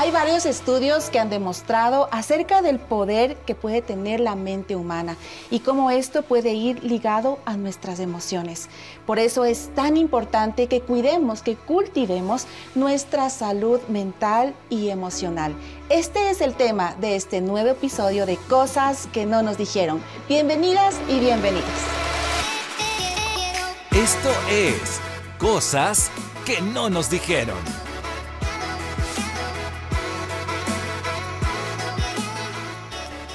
Hay varios estudios que han demostrado acerca del poder que puede tener la mente humana y cómo esto puede ir ligado a nuestras emociones. Por eso es tan importante que cuidemos, que cultivemos nuestra salud mental y emocional. Este es el tema de este nuevo episodio de Cosas que no nos dijeron. Bienvenidas y bienvenidos. Esto es Cosas que no nos dijeron.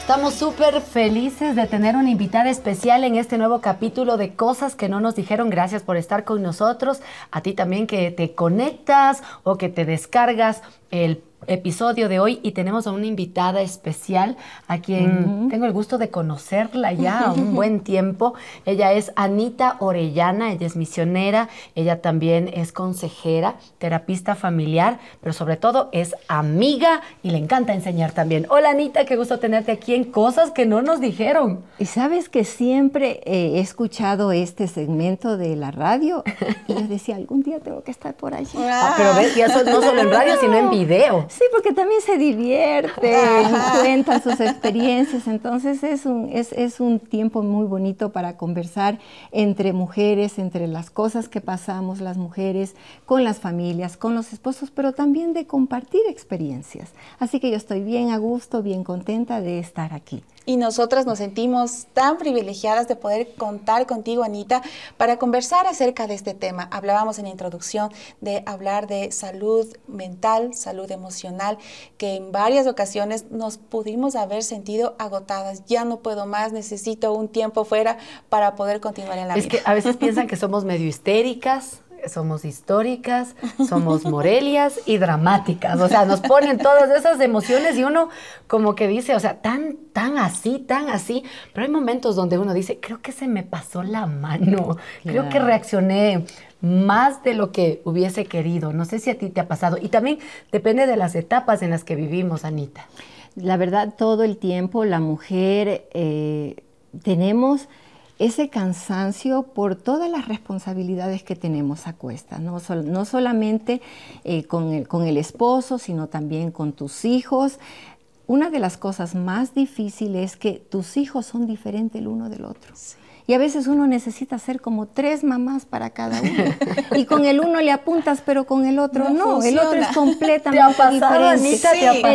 Estamos súper felices de tener una invitada especial en este nuevo capítulo de Cosas que no nos dijeron. Gracias por estar con nosotros. A ti también que te conectas o que te descargas el episodio de hoy y tenemos a una invitada especial a quien tengo el gusto de conocerla ya un buen tiempo. Ella es Anita Orellana, ella es misionera, ella también es consejera, terapista familiar, pero sobre todo es amiga y le encanta enseñar también. Hola Anita, qué gusto tenerte aquí en Cosas que no nos dijeron. Y sabes que siempre eh, he escuchado este segmento de la radio y yo decía, algún día tengo que estar por allí. Ah, pero ves, ya no solo en radio, sino en video. Sí, porque también se divierte, cuentan sus experiencias, entonces es un, es, es un tiempo muy bonito para conversar entre mujeres, entre las cosas que pasamos las mujeres, con las familias, con los esposos, pero también de compartir experiencias. Así que yo estoy bien a gusto, bien contenta de estar aquí. Y nosotras nos sentimos tan privilegiadas de poder contar contigo, Anita, para conversar acerca de este tema. Hablábamos en la introducción de hablar de salud mental, salud emocional, que en varias ocasiones nos pudimos haber sentido agotadas. Ya no puedo más, necesito un tiempo fuera para poder continuar en la vida. Es que a veces piensan que somos medio histéricas, somos históricas, somos morelias y dramáticas. O sea, nos ponen todas esas emociones y uno como que dice, o sea, tan, tan así, tan así. Pero hay momentos donde uno dice, creo que se me pasó la mano, creo que reaccioné más de lo que hubiese querido. No sé si a ti te ha pasado. Y también depende de las etapas en las que vivimos, Anita. La verdad, todo el tiempo la mujer eh, tenemos ese cansancio por todas las responsabilidades que tenemos a cuesta, no, no solamente eh, con, el, con, el, esposo, sino también con tus hijos. Una de las cosas más difíciles es que tus hijos son diferentes el uno del otro. Y a veces uno necesita ser como tres mamás para cada uno. Y con el uno le apuntas, pero con el otro no. El otro es completamente ¿Te diferente.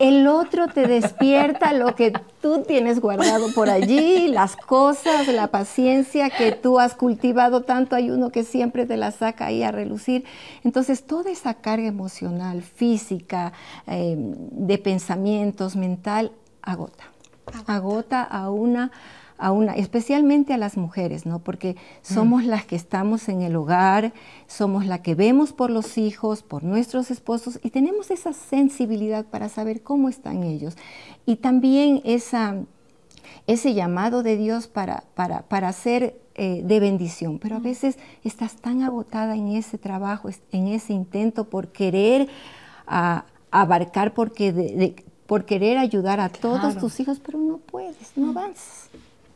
el, otro te despierta lo que tú tienes guardado por allí, las cosas, la paciencia que tú has cultivado tanto. Hay uno que siempre te la saca ahí a relucir. Entonces, toda esa carga emocional, física, eh, de pensamientos, mental, agota. Agota a una una, especialmente a las mujeres, ¿no? Porque somos las que estamos en el hogar, somos las que vemos por los hijos, por nuestros esposos y tenemos esa sensibilidad para saber cómo están ellos. Y también esa, ese llamado de Dios para, para, para ser eh, de bendición, pero a veces estás tan agotada en ese trabajo, en ese intento por querer abarcar, porque por querer ayudar a todos tus hijos, pero no puedes, no avanzas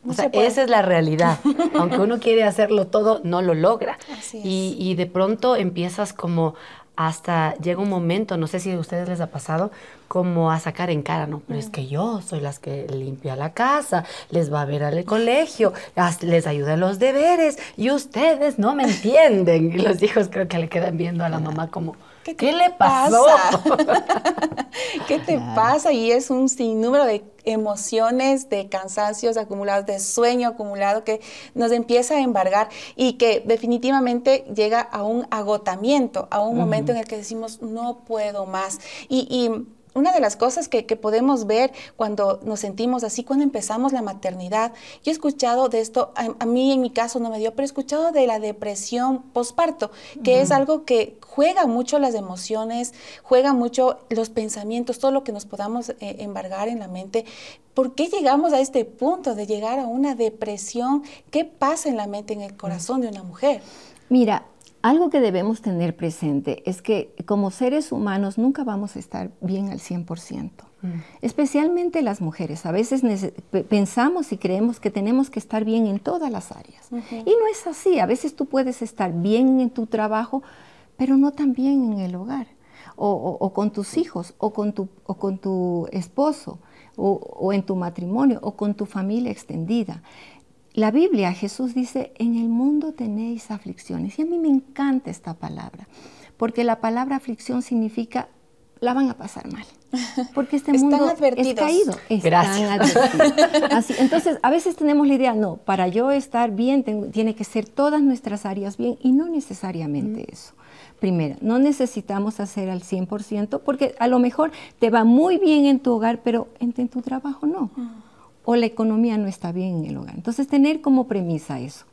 o sea, esa es la realidad. Aunque uno quiere hacerlo todo, no lo logra. Y, y, de pronto empiezas como hasta llega un momento, no sé si a ustedes les ha pasado, como a sacar en cara, no, pero es que yo soy las que limpia la casa, les va a ver al colegio, les ayuda en los deberes y ustedes no me entienden. Y los hijos creo que le quedan viendo a la mamá como, ¿Qué, le pasó? ¿Qué te pasa? Y es un sinnúmero de emociones, de cansancios acumulados, de sueño acumulado que nos empieza a embargar y que definitivamente llega a un agotamiento, a un momento en el que decimos, no puedo más. y una de las cosas que, podemos ver cuando nos sentimos así, cuando empezamos la maternidad, yo he escuchado de esto, a, mí en mi caso no me dio, pero he escuchado de la depresión postparto, que es algo que juega mucho las emociones, juega mucho los pensamientos, todo lo que nos podamos eh, embargar en la mente. ¿Por qué llegamos a este punto de llegar a una depresión? ¿Qué pasa en la mente, en el corazón de una mujer? Mira, algo que debemos tener presente es que como seres humanos nunca vamos a estar bien al 100%, mm. especialmente las mujeres. A veces pensamos y creemos que tenemos que estar bien en todas las áreas. Y no es así. A veces tú puedes estar bien en tu trabajo, pero no tan bien en el hogar. o, con tus hijos, o con tu, o con tu esposo, o en tu matrimonio, o con tu familia extendida. La Biblia, Jesús dice, en el mundo tenéis aflicciones. Y a mí me encanta esta palabra, porque la palabra aflicción significa la van a pasar mal. Porque este mundo es caído. Gracias. Así, entonces, a veces tenemos la idea, no, para yo estar bien, tiene que ser todas nuestras áreas bien, y no necesariamente eso. Primero, no necesitamos hacer al 100%, porque a lo mejor te va muy bien en tu hogar, pero en, tu trabajo no. O la economía no está bien en el hogar. Entonces, tener como premisa eso,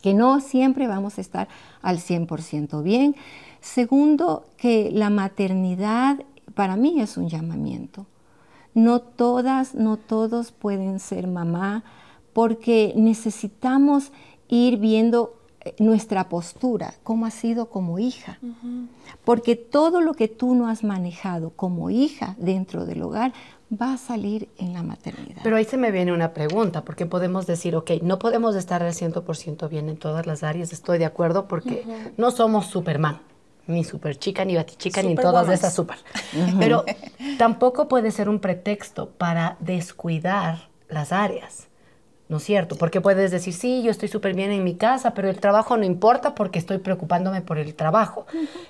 que no siempre vamos a estar al 100% bien. Segundo, que la maternidad para mí es un llamamiento. No todas, no todos pueden ser mamá porque necesitamos ir viendo eh, nuestra postura, cómo ha sido como hija. Porque todo lo que tú no has manejado como hija dentro del hogar va a salir en la maternidad. Pero ahí se me viene una pregunta, porque podemos decir, ok, no podemos estar al 100% bien en todas las áreas, estoy de acuerdo, porque no somos Superman ni super chica, ni batichica, ni todas esas super. Pero tampoco puede ser un pretexto para descuidar las áreas. ¿No es cierto? Porque puedes decir, sí, yo estoy súper bien en mi casa, pero el trabajo no importa porque estoy preocupándome por el trabajo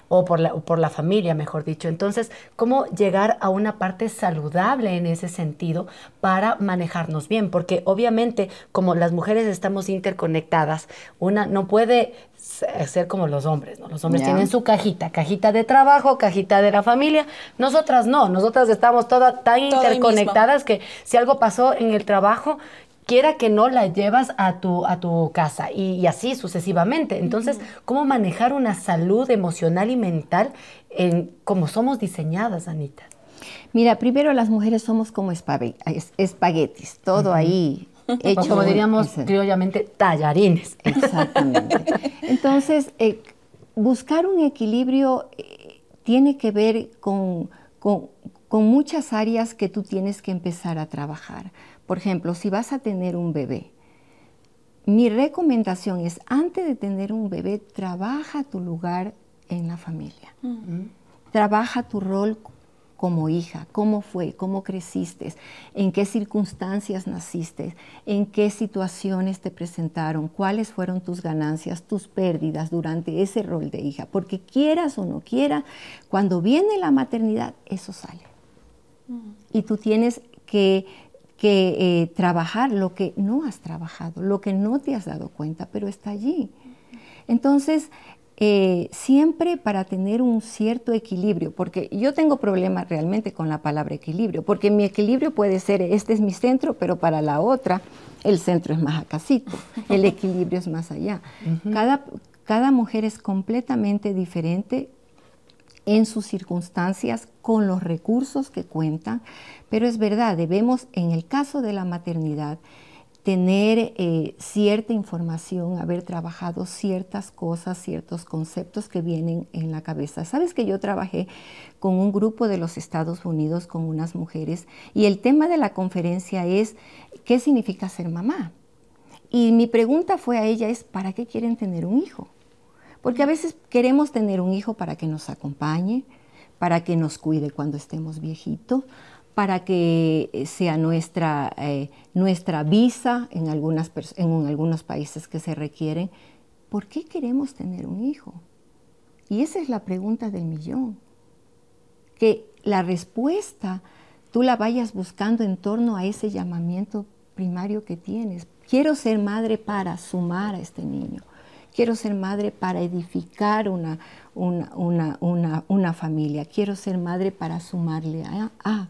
o por la, por la familia, mejor dicho. Entonces, ¿cómo llegar a una parte saludable en ese sentido para manejarnos bien? Porque obviamente, como las mujeres estamos interconectadas, una no puede ser como los hombres, ¿no? Los hombres tienen su cajita, cajita de trabajo, cajita de la familia. Nosotras no, nosotras estamos todas tan interconectadas que si algo pasó en el trabajo, quiera que no la llevas a tu, a tu casa y, así sucesivamente. Entonces, ¿cómo manejar una salud emocional y mental en como somos diseñadas, Anita? Mira, primero las mujeres somos como espaguetis, todo ahí hecho. como diríamos criollamente, tallarines. Exactamente. Entonces, eh, buscar un equilibrio eh, tiene que ver con, con muchas áreas que tú tienes que empezar a trabajar. Por ejemplo, si vas a tener un bebé, mi recomendación es, antes de tener un bebé, trabaja tu lugar en la familia. Trabaja tu rol como hija, cómo fue, cómo creciste, en qué circunstancias naciste, en qué situaciones te presentaron, cuáles fueron tus ganancias, tus pérdidas durante ese rol de hija. Porque quieras o no quieras, cuando viene la maternidad, eso sale. Mm. Y tú tienes que, eh, trabajar lo que no has trabajado, lo que no te has dado cuenta, pero está allí. Entonces, eh, siempre para tener un cierto equilibrio, porque yo tengo problemas realmente con la palabra equilibrio, porque mi equilibrio puede ser, este es mi centro, pero para la otra el centro es más acasito, el equilibrio es más allá. cada, cada mujer es completamente diferente en sus circunstancias, con los recursos que cuentan, pero es verdad, debemos, en el caso de la maternidad, tener eh, cierta información, haber trabajado ciertas cosas, ciertos conceptos que vienen en la cabeza. Sabes que yo trabajé con un grupo de los Estados Unidos, con unas mujeres, y el tema de la conferencia es, ¿qué significa ser mamá? Y mi pregunta fue a ella es, ¿para qué quieren tener un hijo? Porque a veces queremos tener un hijo para que nos acompañe, para que nos cuide cuando estemos viejitos, para que eh, sea nuestra, eh, nuestra visa en, algunas en algunos países que se requieren. ¿Por qué queremos tener un hijo? Y esa es la pregunta del millón. Que la respuesta tú la vayas buscando en torno a ese llamamiento primario que tienes. Quiero ser madre para sumar a este niño. Quiero ser madre para edificar una, una, familia. Quiero ser madre para sumarle a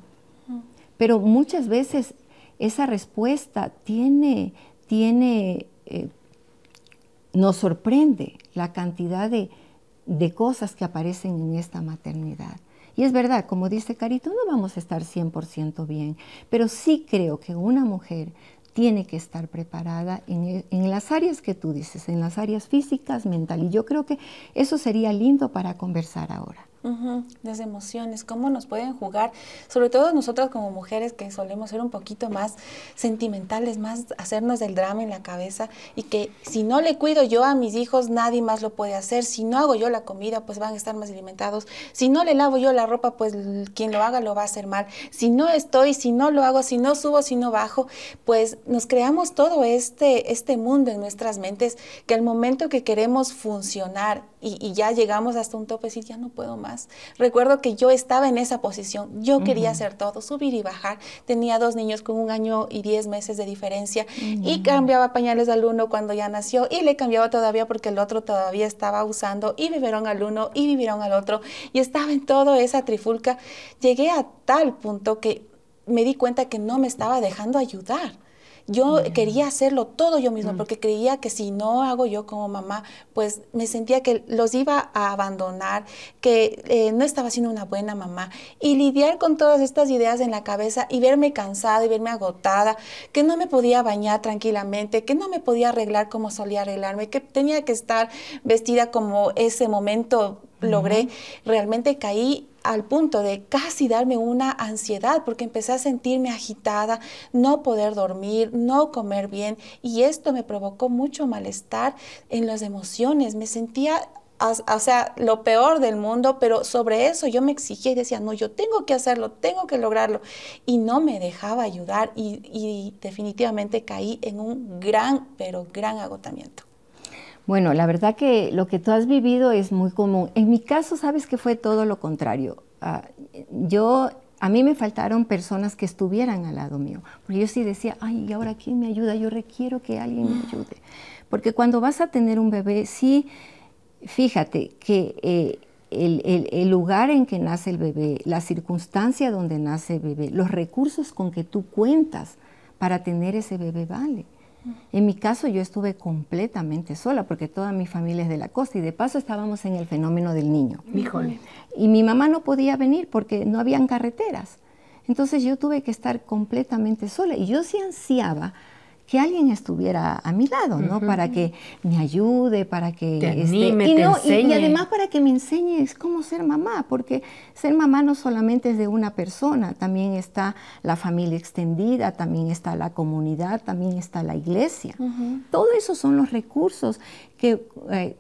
pero muchas veces esa respuesta tiene, tiene eh, nos sorprende la cantidad de, de, cosas que aparecen en esta maternidad. Y es verdad, como dice Carito, no vamos a estar 100% bien, pero sí creo que una mujer tiene que estar preparada en, en, las áreas que tú dices, en las áreas físicas, mental. Y yo creo que eso sería lindo para conversar ahora. Las emociones, cómo nos pueden jugar, sobre todo nosotras como mujeres que solemos ser un poquito más sentimentales, más hacernos del drama en la cabeza y que si no le cuido yo a mis hijos, nadie más lo puede hacer. Si no hago yo la comida, pues van a estar más alimentados. Si no le lavo yo la ropa, pues quien lo haga lo va a hacer mal. Si no estoy, si no lo hago, si no subo, si no bajo, pues nos creamos todo este, este mundo en nuestras mentes que al momento que queremos funcionar y, ya llegamos hasta un tope, decir, ya no puedo más. Recuerdo que yo estaba en esa posición, yo quería hacer todo, subir y bajar. Tenía dos niños con un año y diez meses de diferencia y cambiaba pañales al uno cuando ya nació y le cambiaba todavía porque el otro todavía estaba usando y vivieron al uno y vivieron al otro y estaba en toda esa trifulca. Llegué a tal punto que me di cuenta que no me estaba dejando ayudar yo quería hacerlo todo yo misma mm. porque creía que si no hago yo como mamá, pues me sentía que los iba a abandonar, que eh, no estaba siendo una buena mamá. Y lidiar con todas estas ideas en la cabeza y verme cansada y verme agotada, que no me podía bañar tranquilamente, que no me podía arreglar como solía arreglarme, que tenía que estar vestida como ese momento logré, realmente caí al punto de casi darme una ansiedad porque empecé a sentirme agitada, no poder dormir, no comer bien y esto me provocó mucho malestar en las emociones. Me sentía o sea, lo peor del mundo, pero sobre eso yo me exigía y decía, no, yo tengo que hacerlo, tengo que lograrlo. Y no me dejaba ayudar y, y definitivamente caí en un gran, pero gran agotamiento. Bueno, la verdad que lo que tú has vivido es muy común. En mi caso, sabes que fue todo lo contrario. Ah, yo, a mí me faltaron personas que estuvieran al lado mío, porque yo sí decía, ay, ¿y ahora quién me ayuda? Yo requiero que alguien me ayude. Porque cuando vas a tener un bebé, sí, fíjate que eh, el, el, lugar en que nace el bebé, la circunstancia donde nace el bebé, los recursos con que tú cuentas para tener ese bebé vale. En mi caso yo estuve completamente sola porque toda mi familia es de la costa y de paso estábamos en el fenómeno del niño. Híjole. Y mi mamá no podía venir porque no habían carreteras. Entonces yo tuve que estar completamente sola y yo sí ansiaba que alguien estuviera a mi lado, ¿no? Para que me ayude, para que... Te este, anime, te. Y, además para que me enseñes cómo ser mamá, porque ser mamá no solamente es de una persona, también está la familia extendida, también está la comunidad, también está la iglesia. Todo eso son los recursos que... Eh,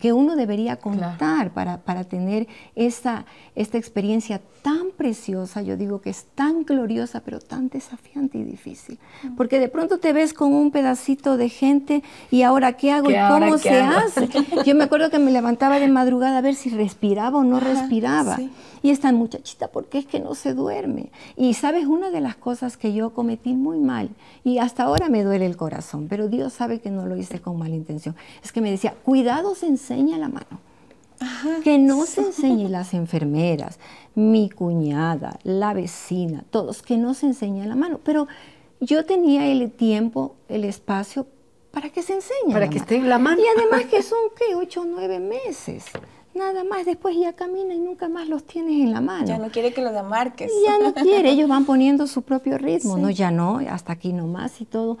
que uno debería contar para, para, tener esta, esta experiencia tan preciosa, yo digo que es tan gloriosa, pero tan desafiante y difícil. Mm. Porque de pronto te ves con un pedacito de gente y ahora qué hago y cómo se hace. Yo me acuerdo que me levantaba de madrugada a ver si respiraba o no respiraba. Y esta muchachita, ¿por qué es que no se duerme? Y sabes, una de las cosas que yo cometí muy mal, y hasta ahora me duele el corazón, pero Dios sabe que no lo hice con mala intención, es que me decía, cuidado enseña la mano. que no se enseñe las enfermeras, mi cuñada, la vecina, todos, que no se enseñe la mano. Pero yo tenía el tiempo, el espacio para que se enseñe. Para que esté en la mano. Y además que son, ¿qué? Ocho o nueve meses nada más, después ya camina y nunca más los tienes en la mano. Ya no quiere que los amarques. Ya no quiere, ellos van poniendo su propio ritmo, no, ya no, hasta aquí nomás y todo.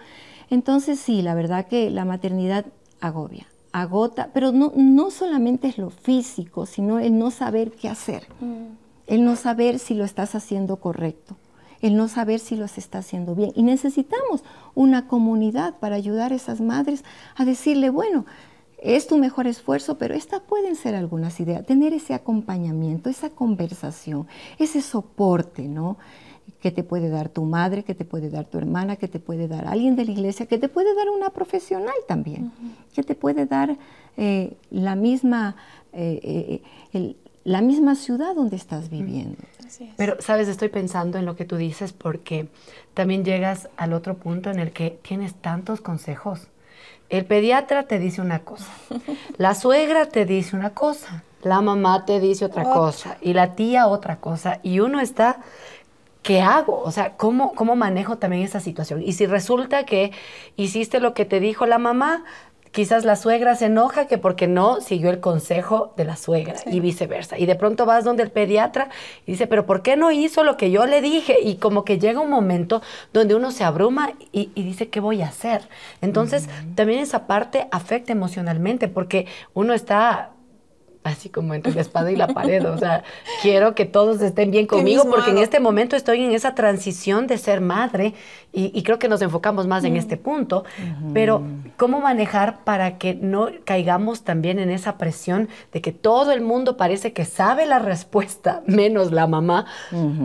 Entonces sí, la verdad que la maternidad agobia, agota, pero no, no solamente es lo físico, sino el no saber qué hacer, mm. el no saber si lo estás haciendo correcto el no saber si los está haciendo bien. Y necesitamos una comunidad para ayudar a esas madres a decirle, bueno, es tu mejor esfuerzo, pero estas pueden ser algunas ideas. Tener ese acompañamiento, esa conversación, ese soporte, ¿no? Que te puede dar tu madre, que te puede dar tu hermana, que te puede dar alguien de la iglesia, que te puede dar una profesional también, que te puede dar eh, la, misma, eh, eh, la misma ciudad donde estás viviendo. Pero, sabes, estoy pensando en lo que tú dices porque también llegas al otro punto en el que tienes tantos consejos. El pediatra te dice una cosa, la suegra te dice una cosa, la mamá te dice otra. cosa y la tía otra cosa y uno está, ¿qué hago? O sea, ¿cómo, ¿cómo manejo también esa situación? Y si resulta que hiciste lo que te dijo la mamá, quizás la suegra se enoja que porque no siguió el consejo de la suegra y viceversa. Y de pronto vas donde el pediatra y dice, pero ¿por qué no hizo lo que yo le dije? Y como que llega un momento donde uno se abruma y, dice, ¿qué voy a hacer? Entonces, también esa parte afecta emocionalmente porque uno está así como entre la espada y la pared. O sea, quiero que todos estén bien conmigo porque en este momento estoy en esa transición de ser madre y, creo que nos enfocamos más en este punto. Pero, ¿cómo manejar para que no caigamos también en esa presión de que todo el mundo parece que sabe la respuesta, menos la mamá?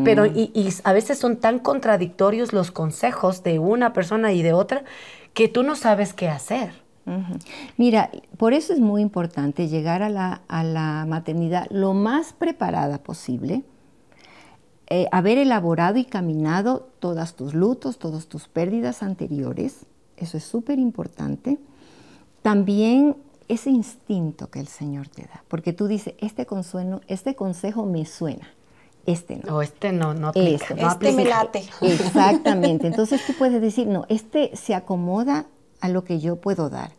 Pero, y, y a veces son tan contradictorios los consejos de una persona y de otra que tú no sabes qué hacer. Mira, por eso es muy importante llegar a la, maternidad lo más preparada posible, eh, haber elaborado y caminado todas tus lutos, todas tus pérdidas anteriores, eso es súper importante. También ese instinto que el Señor te da, porque tú dices, este, consuelo, este consejo me suena, este no. O este no, no aplica. Este, este me late. Exactamente. Entonces tú puedes decir, no, este se acomoda a lo que yo puedo dar,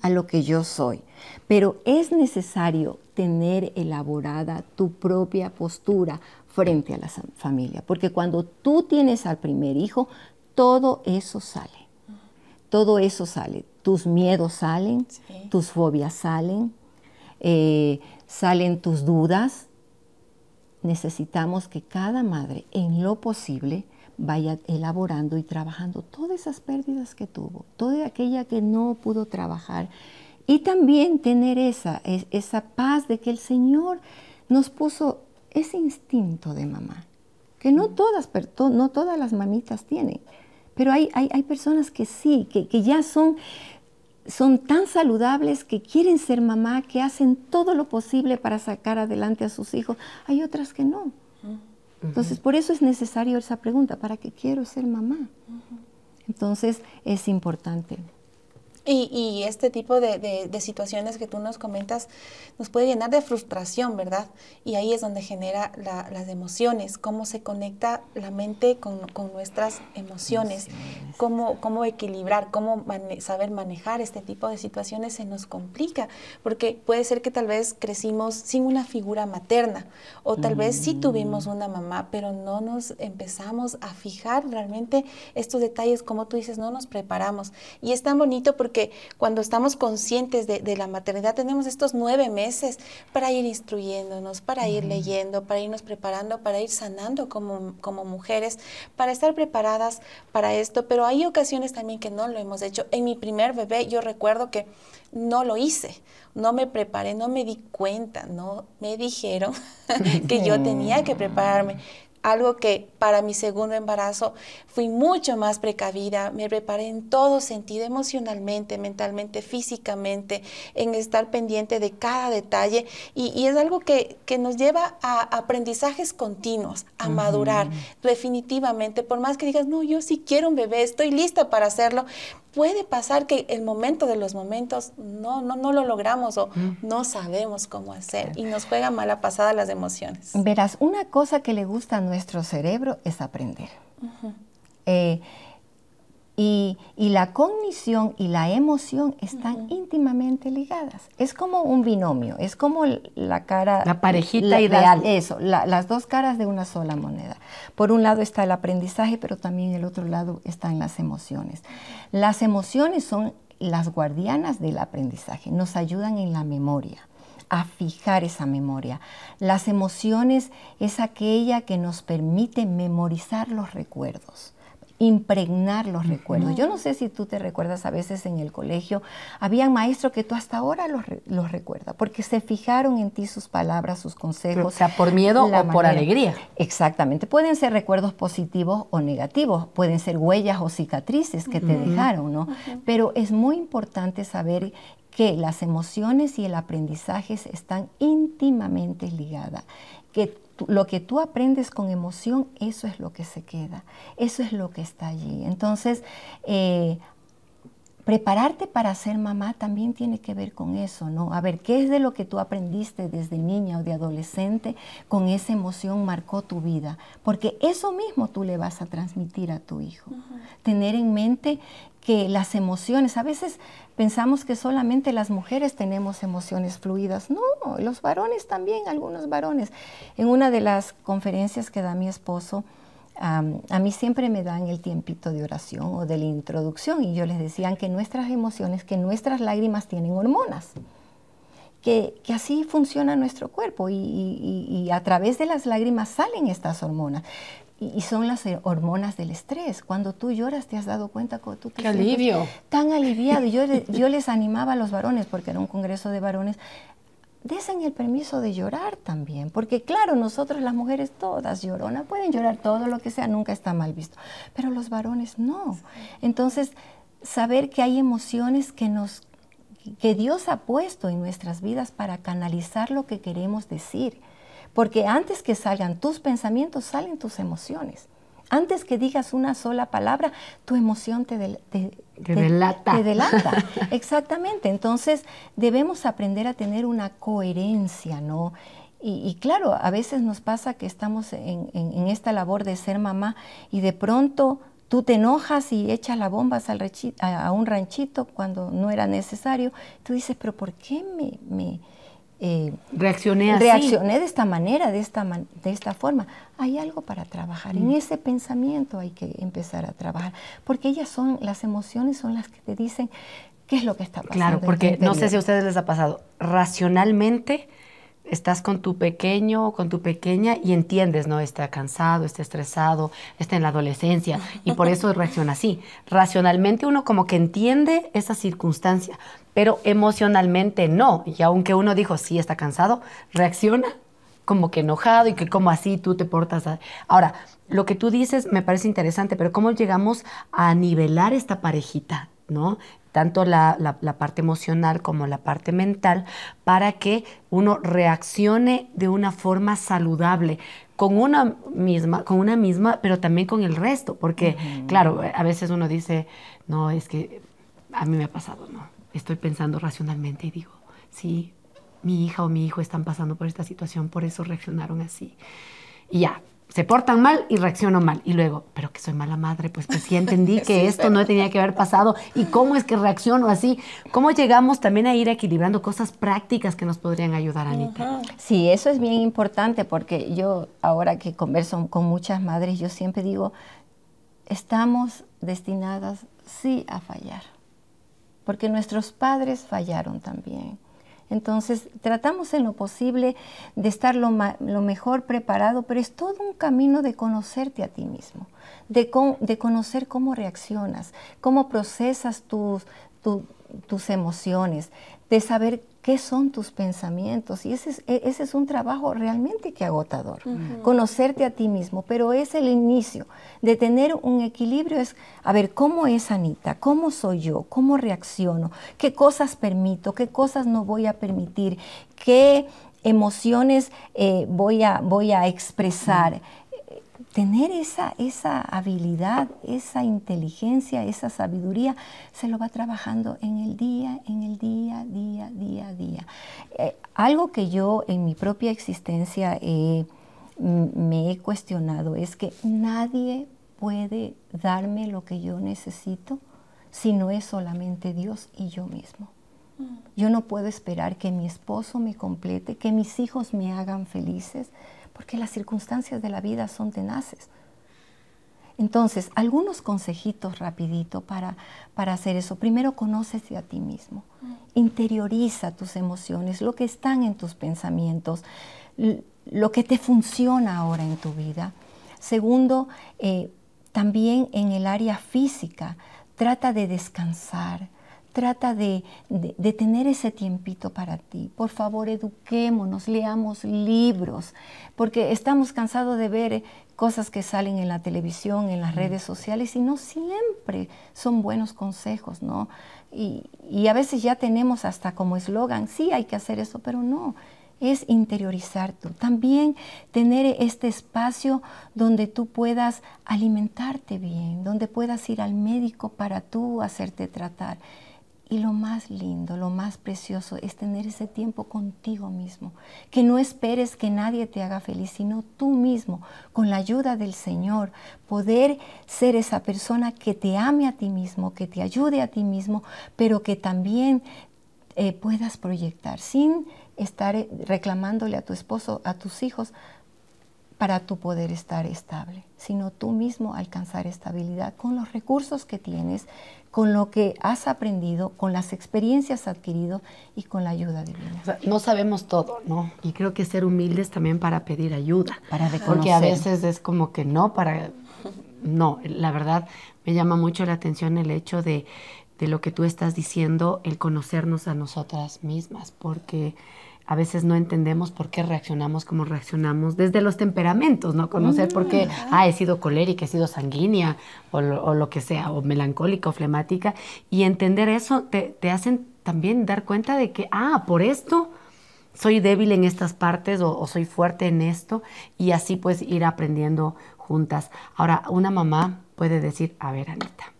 a lo que yo soy. Pero es necesario tener elaborada tu propia postura frente a la familia, porque cuando tú tienes al primer hijo, todo eso sale. Todo eso sale. Tus miedos salen, tus fobias salen, eh, salen tus dudas, necesitamos que cada madre, en lo posible, vaya elaborando y trabajando todas esas pérdidas que tuvo, toda aquella que no pudo trabajar. Y también tener esa, esa paz de que el Señor nos puso ese instinto de mamá, que no todas, no todas las mamitas tienen, pero hay, hay, personas que sí, que, que ya son son tan saludables que quieren ser mamá, que hacen todo lo posible para sacar adelante a sus hijos. Hay otras que no. Entonces, por eso es necesario esa pregunta, ¿para qué quiero ser mamá? Entonces, es importante. Y, este tipo de, situaciones que tú nos comentas nos puede llenar de frustración, ¿verdad? Y ahí es donde genera las emociones, cómo se conecta la mente con, nuestras emociones, Cómo, cómo, equilibrar, cómo saber manejar este tipo de situaciones se nos complica, porque puede ser que tal vez crecimos sin una figura materna, o tal vez sí tuvimos una mamá, pero no nos empezamos a fijar realmente estos detalles, como tú dices, no nos preparamos. Y es tan bonito porque que cuando estamos conscientes de, la maternidad tenemos estos nueve meses para ir instruyéndonos, para ir leyendo, para irnos preparando, para ir sanando como, como mujeres, para estar preparadas para esto. Pero hay ocasiones también que no lo hemos hecho. En mi primer bebé yo recuerdo que no lo hice, no me preparé, no me di cuenta, no me dijeron que yo tenía que prepararme algo que para mi segundo embarazo fui mucho más precavida, me preparé en todo sentido, emocionalmente, mentalmente, físicamente, en estar pendiente de cada detalle. Y, es algo que, nos lleva a aprendizajes continuos, a madurar definitivamente, por más que digas, no, yo sí quiero un bebé, estoy lista para hacerlo, puede pasar que el momento de los momentos no, no, no lo logramos o no sabemos cómo hacer y nos juega mala pasada las emociones. Verás, una cosa que le gusta a nuestro cerebro es aprender. Y, la cognición y la emoción están íntimamente ligadas. Es como un binomio, es como la cara... La parejita ideal. eso, las dos caras de una sola moneda. Por un lado está el aprendizaje, pero también el otro lado están las emociones. Las emociones son las guardianas del aprendizaje, nos ayudan en la memoria a fijar esa memoria. Las emociones es aquella que nos permite memorizar los recuerdos impregnar los recuerdos. Yo no sé si tú te recuerdas a veces en el colegio, había maestros que tú hasta ahora los, los recuerdas, porque se fijaron en ti sus palabras, sus consejos. O sea, por miedo o por alegría. Exactamente. Pueden ser recuerdos positivos o negativos, pueden ser huellas o cicatrices que te dejaron, ¿no? Pero es muy importante saber que las emociones y el aprendizaje están íntimamente ligadas, que lo que tú aprendes con emoción, eso es lo que se queda, eso es lo que está allí. Entonces, eh, prepararte para ser mamá también tiene que ver con eso, ¿no? A ver, ¿qué es de lo que tú aprendiste desde niña o de adolescente con esa emoción marcó tu vida? Porque eso mismo tú le vas a transmitir a tu hijo. Tener en mente que las emociones, a veces pensamos que solamente las mujeres tenemos emociones fluidas. No, los varones también, algunos varones. En una de las conferencias que da mi esposo, a mí siempre me dan el tiempito de oración o de la introducción y yo les decía que nuestras emociones, que nuestras lágrimas tienen hormonas que, así funciona nuestro cuerpo y, a través de las lágrimas salen estas hormonas. Y, son las hormonas del estrés. Cuando tú lloras, te has dado cuenta que tú te ¡Qué alivio! tan aliviado. Yo, yo les animaba a los varones, porque era un congreso de varones, desen el permiso de llorar también, porque claro, nosotros las mujeres todas lloronas, pueden llorar todo lo que sea, nunca está mal visto, pero los varones no. Entonces, saber que hay emociones que nos que Dios ha puesto en nuestras vidas para canalizar lo que queremos decir, porque antes que salgan tus pensamientos, salen tus emociones. Antes que digas una sola palabra, tu emoción te, delata. Te delata. Exactamente. Entonces, debemos aprender a tener una coherencia, ¿no? Y, claro, a veces nos pasa que estamos en, esta labor de ser mamá y de pronto tú te enojas y echas las bombas al a, a, un ranchito cuando no era necesario. Tú dices, pero ¿por qué me, me eh, reaccioné así. Reaccioné de esta manera, de esta, de esta forma. Hay algo para trabajar. En mm. ese pensamiento hay que empezar a trabajar. Porque ellas son, las emociones son las que te dicen qué es lo que está pasando. Claro, porque no sé si a ustedes les ha pasado. Racionalmente estás con tu pequeño o con tu pequeña y entiendes, ¿no? Está cansado, está estresado, está en la adolescencia y por eso reacciona así. Racionalmente uno como que entiende esa circunstancia, pero emocionalmente no. Y aunque uno dijo, sí, está cansado, reacciona como que enojado y que como así tú te portas. Ahora, lo que tú dices me parece interesante, pero ¿cómo llegamos a nivelar esta parejita? ¿no? tanto la, la, parte emocional como la parte mental, para que uno reaccione de una forma saludable con una misma, con una misma, pero también con el resto, porque claro, a veces uno dice, no, es que a mí me ha pasado, no, estoy pensando racionalmente y digo, sí, mi hija o mi hijo están pasando por esta situación, por eso reaccionaron así. Y ya, se portan mal y reacciono mal. Y luego, pero que soy mala madre, pues, pues sí entendí que esto no tenía que haber pasado. ¿Y cómo es que reacciono así? ¿Cómo llegamos también a ir equilibrando cosas prácticas que nos podrían ayudar, Anita? Sí, eso es bien importante porque yo, ahora que converso con muchas madres, yo siempre digo, estamos destinadas sí a fallar porque nuestros padres fallaron también. Entonces, tratamos en lo posible de estar lo, mejor preparado, pero es todo un camino de conocerte a ti mismo, de, conocer cómo reaccionas, cómo procesas tus, tus emociones, de saber qué son tus pensamientos. Y ese es, e, ese es un trabajo realmente que agotador, conocerte a ti mismo, pero es el inicio de tener un equilibrio, es a ver cómo es Anita, cómo soy yo, cómo reacciono, qué cosas permito, qué cosas no voy a permitir, qué emociones eh, voy, a, voy a expresar tener esa, esa habilidad, esa inteligencia, esa sabiduría, se lo va trabajando en el día, en el día, día, día, día. Eh, algo que yo en mi propia existencia me he cuestionado es que nadie puede darme lo que yo necesito si no es solamente Dios y yo mismo. Mm. Yo no puedo esperar que mi esposo me complete, que mis hijos me hagan felices, porque las circunstancias de la vida son tenaces. Entonces, algunos consejitos rapidito para, para hacer eso. Primero, conócese a ti mismo. Interioriza tus emociones, lo que están en tus pensamientos, lo que te funciona ahora en tu vida. Segundo, eh, también en el área física, trata de descansar, Trata de, tener ese tiempito para ti. Por favor, eduquémonos, leamos libros, porque estamos cansados de ver cosas que salen en la televisión, en las redes sociales, y no siempre son buenos consejos, ¿no? Y, y a veces ya tenemos hasta como eslogan, sí hay que hacer eso, pero no, es interiorizar tú. También tener este espacio donde tú puedas alimentarte bien, donde puedas ir al médico para tú hacerte tratar. Y lo más lindo, lo más precioso es tener ese tiempo contigo mismo. Que no esperes que nadie te haga feliz, sino tú mismo, con la ayuda del Señor, poder ser esa persona que te ame a ti mismo, que te ayude a ti mismo, pero que también eh, puedas proyectar sin estar reclamándole a tu esposo, a tus hijos, para tu poder estar estable, sino tú mismo alcanzar estabilidad con los recursos que tienes, con lo que has aprendido, con las experiencias adquirido y con la ayuda divina. no sabemos todo, ¿no? Y creo que ser humildes también para pedir ayuda. Para reconocer. Porque a veces es como que no, para... No, la verdad me llama mucho la atención el hecho de, de lo que tú estás diciendo, el conocernos a nosotras mismas, porque a veces no entendemos por qué reaccionamos como reaccionamos desde los temperamentos, ¿no? Conocer por qué, mm. ah, he sido colérica, he sido sanguínea o lo, que sea, o melancólica o flemática, y entender eso te, hacen también dar cuenta de que, ah, por esto soy débil en estas partes o, o, soy fuerte en esto, y así pues ir aprendiendo juntas. Ahora, una mamá puede decir, a ver, Anita,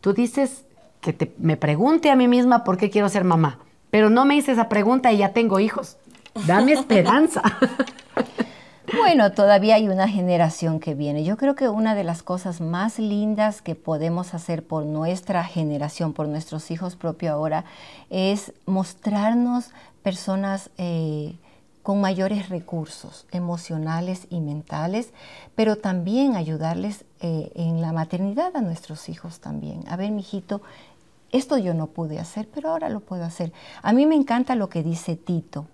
tú dices que te, me pregunte a mí misma por qué quiero ser mamá pero no me hice esa pregunta y ya tengo hijos. Dame esperanza. Bueno, todavía hay una generación que viene. Yo creo que una de las cosas más lindas que podemos hacer por nuestra generación, por nuestros hijos propios ahora, es mostrarnos personas eh, con mayores recursos emocionales y mentales, pero también ayudarles eh, en la maternidad a nuestros hijos también. A ver, mijito, esto yo no pude hacer, pero ahora lo puedo hacer. A mí me encanta lo que dice Tito,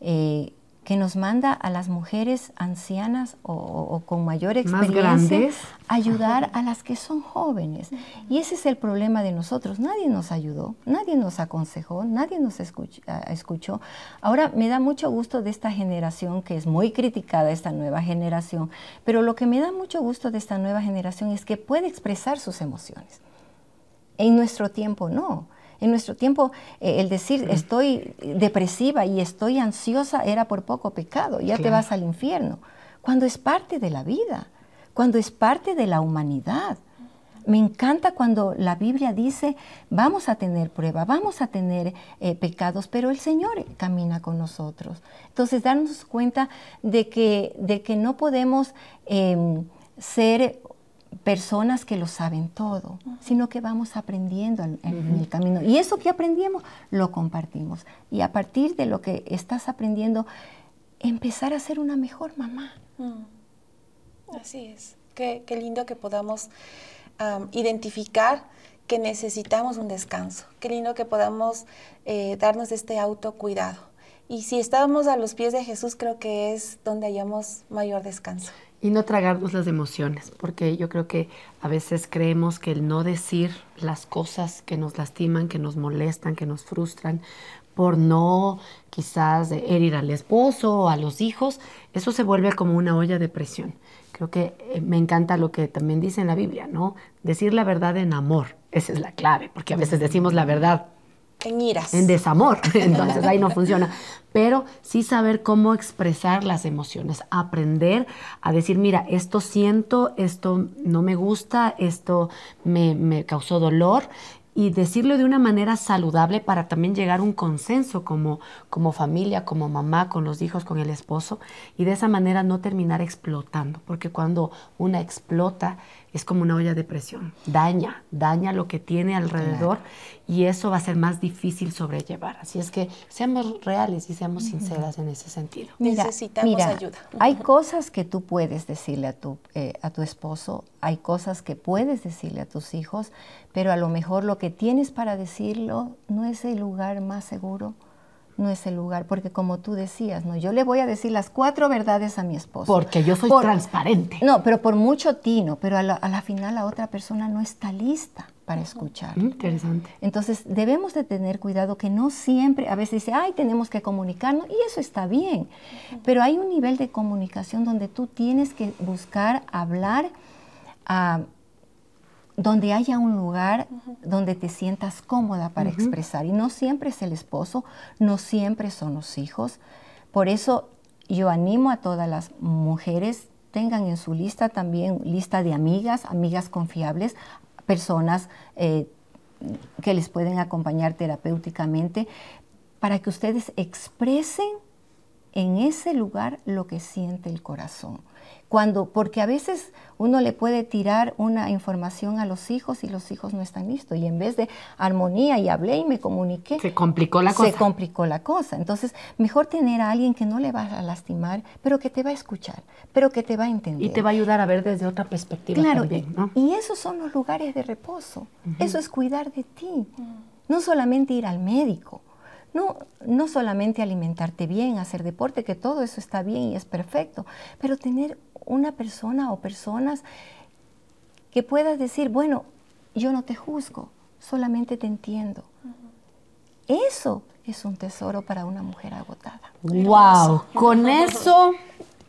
eh, que nos manda a las mujeres ancianas o, con mayor experiencia ayudar a las que son jóvenes. Y ese es el problema de nosotros. Nadie nos ayudó, nadie nos aconsejó, nadie nos escuchó. Ahora me da mucho gusto de esta generación que es muy criticada, esta nueva generación, pero lo que me da mucho gusto de esta nueva generación es que puede expresar sus emociones. En nuestro tiempo no. En nuestro tiempo eh, el decir estoy depresiva y estoy ansiosa era por poco pecado, ya te vas al infierno. Cuando es parte de la vida, cuando es parte de la humanidad. Me encanta cuando la Biblia dice, vamos a tener prueba, vamos a tener eh, pecados, pero el Señor camina con nosotros. Entonces, darnos cuenta de que, de que no podemos em, ser personas que lo saben todo, sino que vamos aprendiendo en, el camino. Y eso que aprendimos, lo compartimos. Y a partir de lo que estás aprendiendo, empezar a ser una mejor mamá. Mm. Así es. Qué, lindo que podamos identificar que necesitamos un descanso. Qué lindo que podamos eh, darnos este autocuidado. Y si estamos a los pies de Jesús, creo que es donde hayamos mayor descanso. Y no tragarnos las emociones, porque yo creo que a veces creemos que el no decir las cosas que nos lastiman, que nos molestan, que nos frustran, por no quizás herir al esposo o a los hijos, eso se vuelve como una olla de presión. Creo que eh, me encanta lo que también dice en la Biblia, ¿no? Decir la verdad en amor, esa es la clave, porque a veces decimos la verdad en iras. En desamor. Entonces ahí no funciona. Pero sí saber cómo expresar las emociones, aprender a decir, mira, esto siento, esto no me gusta, esto me, me causó dolor y decirlo de una manera saludable para también llegar a un consenso como, como familia, como mamá, con los hijos, con el esposo, y de esa manera no terminar explotando, porque cuando una explota es como una olla de presión, daña, daña lo que tiene alrededor y eso va a ser más difícil sobrellevar. Así es que seamos reales y seamos sinceras en ese sentido. Necesitamos ayuda. Hay cosas que tú puedes decirle a tu, eh, a tu esposo, hay cosas que puedes decirle a tus hijos, pero a lo mejor lo que tienes para decirlo no es el lugar más seguro no es el lugar, porque como tú decías, no, yo le voy a decir las cuatro verdades a mi esposo. Porque yo soy transparente. No, pero por mucho tino, pero a la, final la otra persona no está lista para escuchar. Interesante. Entonces debemos de tener cuidado que no siempre, a veces dice, ay, tenemos que comunicarnos, y eso está bien, pero hay un nivel de comunicación donde tú tienes que buscar hablar a donde haya un lugar donde te sientas cómoda para expresar. Y no siempre es el esposo, no siempre son los hijos. Por eso yo animo a todas las mujeres, tengan en su lista también lista de amigas, amigas confiables, personas eh, que les pueden acompañar terapéuticamente, para que ustedes expresen en ese lugar lo que siente el corazón. Cuando, porque a veces uno le puede tirar una información a los hijos y los hijos no están listos. Y en vez de armonía y hablé y me comuniqué, se complicó la cosa. Se complicó la cosa. Entonces, mejor tener a alguien que no le va a lastimar, pero que te va a escuchar, pero que te va a entender. Y te va a ayudar a ver desde otra perspectiva claro, también, ¿no? Y esos son los lugares de reposo. Eso es cuidar de ti. No solamente ir al médico. No, no solamente alimentarte bien, hacer deporte, que todo eso está bien y es perfecto, pero tener una persona o personas que puedas decir, bueno, yo no te juzgo, solamente te entiendo. Eso es un tesoro para una mujer agotada. Wow, con eso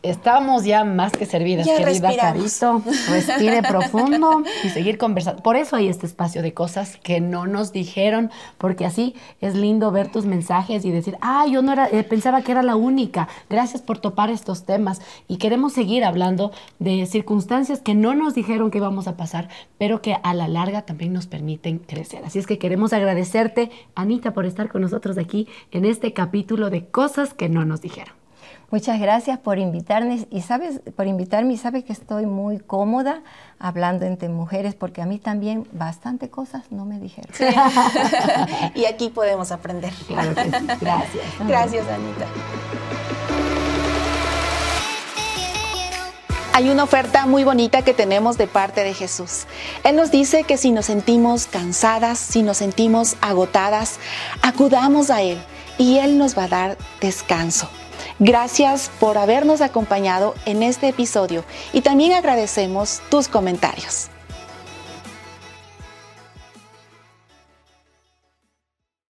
estamos ya más que servidas, Ya querida. Carito. Respire profundo y seguir conversando. Por eso hay este espacio de cosas que no nos dijeron, porque así es lindo ver tus mensajes y decir, ah, yo no era, eh, pensaba que era la única. Gracias por topar estos temas. Y queremos seguir hablando de circunstancias que no nos dijeron que íbamos a pasar, pero que a la larga también nos permiten crecer. Así es que queremos agradecerte, Anita, por estar con nosotros aquí en este capítulo de cosas que no nos dijeron. Muchas gracias por invitarme y sabes, por invitarme y sabes que estoy muy cómoda hablando entre mujeres porque a mí también bastante cosas no me dijeron. y aquí podemos aprender. Claro que sí. Gracias. Gracias, Anita. Hay una oferta muy bonita que tenemos de parte de Jesús. Él nos dice que si nos sentimos cansadas, si nos sentimos agotadas, acudamos a Él y Él nos va a dar descanso. Gracias por habernos acompañado en este episodio y también agradecemos tus comentarios.